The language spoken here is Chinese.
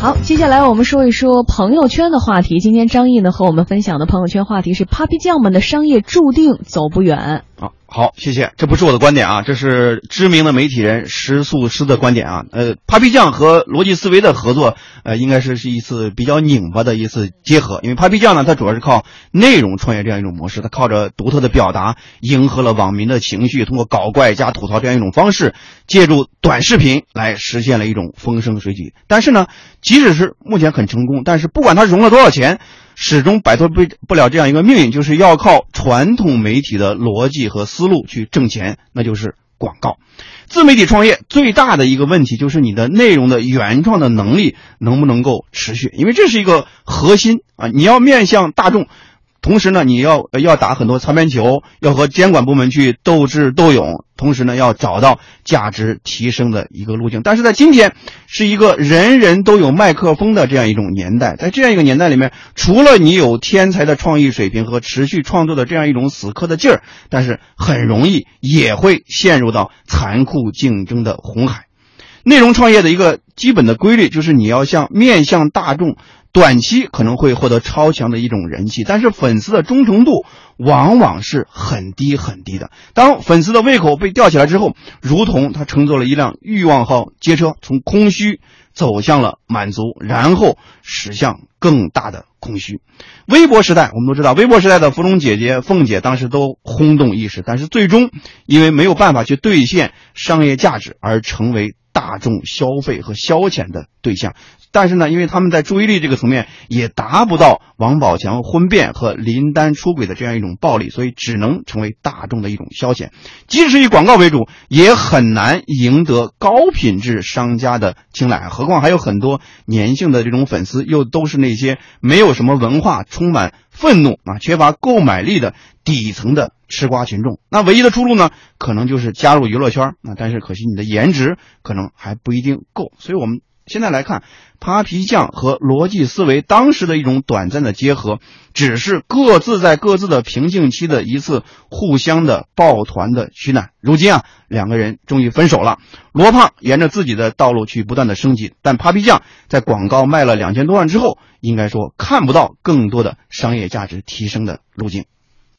好，接下来我们说一说朋友圈的话题。今天张毅呢和我们分享的朋友圈话题是 Papi 酱们的商业注定走不远。啊，好，谢谢。这不是我的观点啊，这是知名的媒体人石素师的观点啊。呃，Papi 酱和逻辑思维的合作，呃，应该是是一次比较拧巴的一次结合。因为 Papi 酱呢，它主要是靠内容创业这样一种模式，它靠着独特的表达，迎合了网民的情绪，通过搞怪加吐槽这样一种方式，借助短视频来实现了一种风生水起。但是呢，即使是目前很成功，但是不管它融了多少钱。始终摆脱不不了这样一个命运，就是要靠传统媒体的逻辑和思路去挣钱，那就是广告。自媒体创业最大的一个问题就是你的内容的原创的能力能不能够持续，因为这是一个核心啊！你要面向大众。同时呢，你要要打很多擦边球，要和监管部门去斗智斗勇，同时呢，要找到价值提升的一个路径。但是在今天，是一个人人都有麦克风的这样一种年代，在这样一个年代里面，除了你有天才的创意水平和持续创作的这样一种死磕的劲儿，但是很容易也会陷入到残酷竞争的红海。内容创业的一个基本的规律就是你要向面向大众。短期可能会获得超强的一种人气，但是粉丝的忠诚度往往是很低很低的。当粉丝的胃口被吊起来之后，如同他乘坐了一辆欲望号街车，从空虚走向了满足，然后驶向更大的空虚。微博时代，我们都知道，微博时代的芙蓉姐姐、凤姐当时都轰动一时，但是最终因为没有办法去兑现商业价值而成为。大众消费和消遣的对象，但是呢，因为他们在注意力这个层面也达不到王宝强婚变和林丹出轨的这样一种暴力，所以只能成为大众的一种消遣。即使以广告为主，也很难赢得高品质商家的青睐。何况还有很多粘性的这种粉丝，又都是那些没有什么文化、充满愤怒啊、缺乏购买力的底层的。吃瓜群众，那唯一的出路呢，可能就是加入娱乐圈。那但是可惜你的颜值可能还不一定够。所以我们现在来看，Papi 酱和逻辑思维当时的一种短暂的结合，只是各自在各自的瓶颈期的一次互相的抱团的取暖。如今啊，两个人终于分手了。罗胖沿着自己的道路去不断的升级，但 Papi 酱在广告卖了两千多万之后，应该说看不到更多的商业价值提升的路径。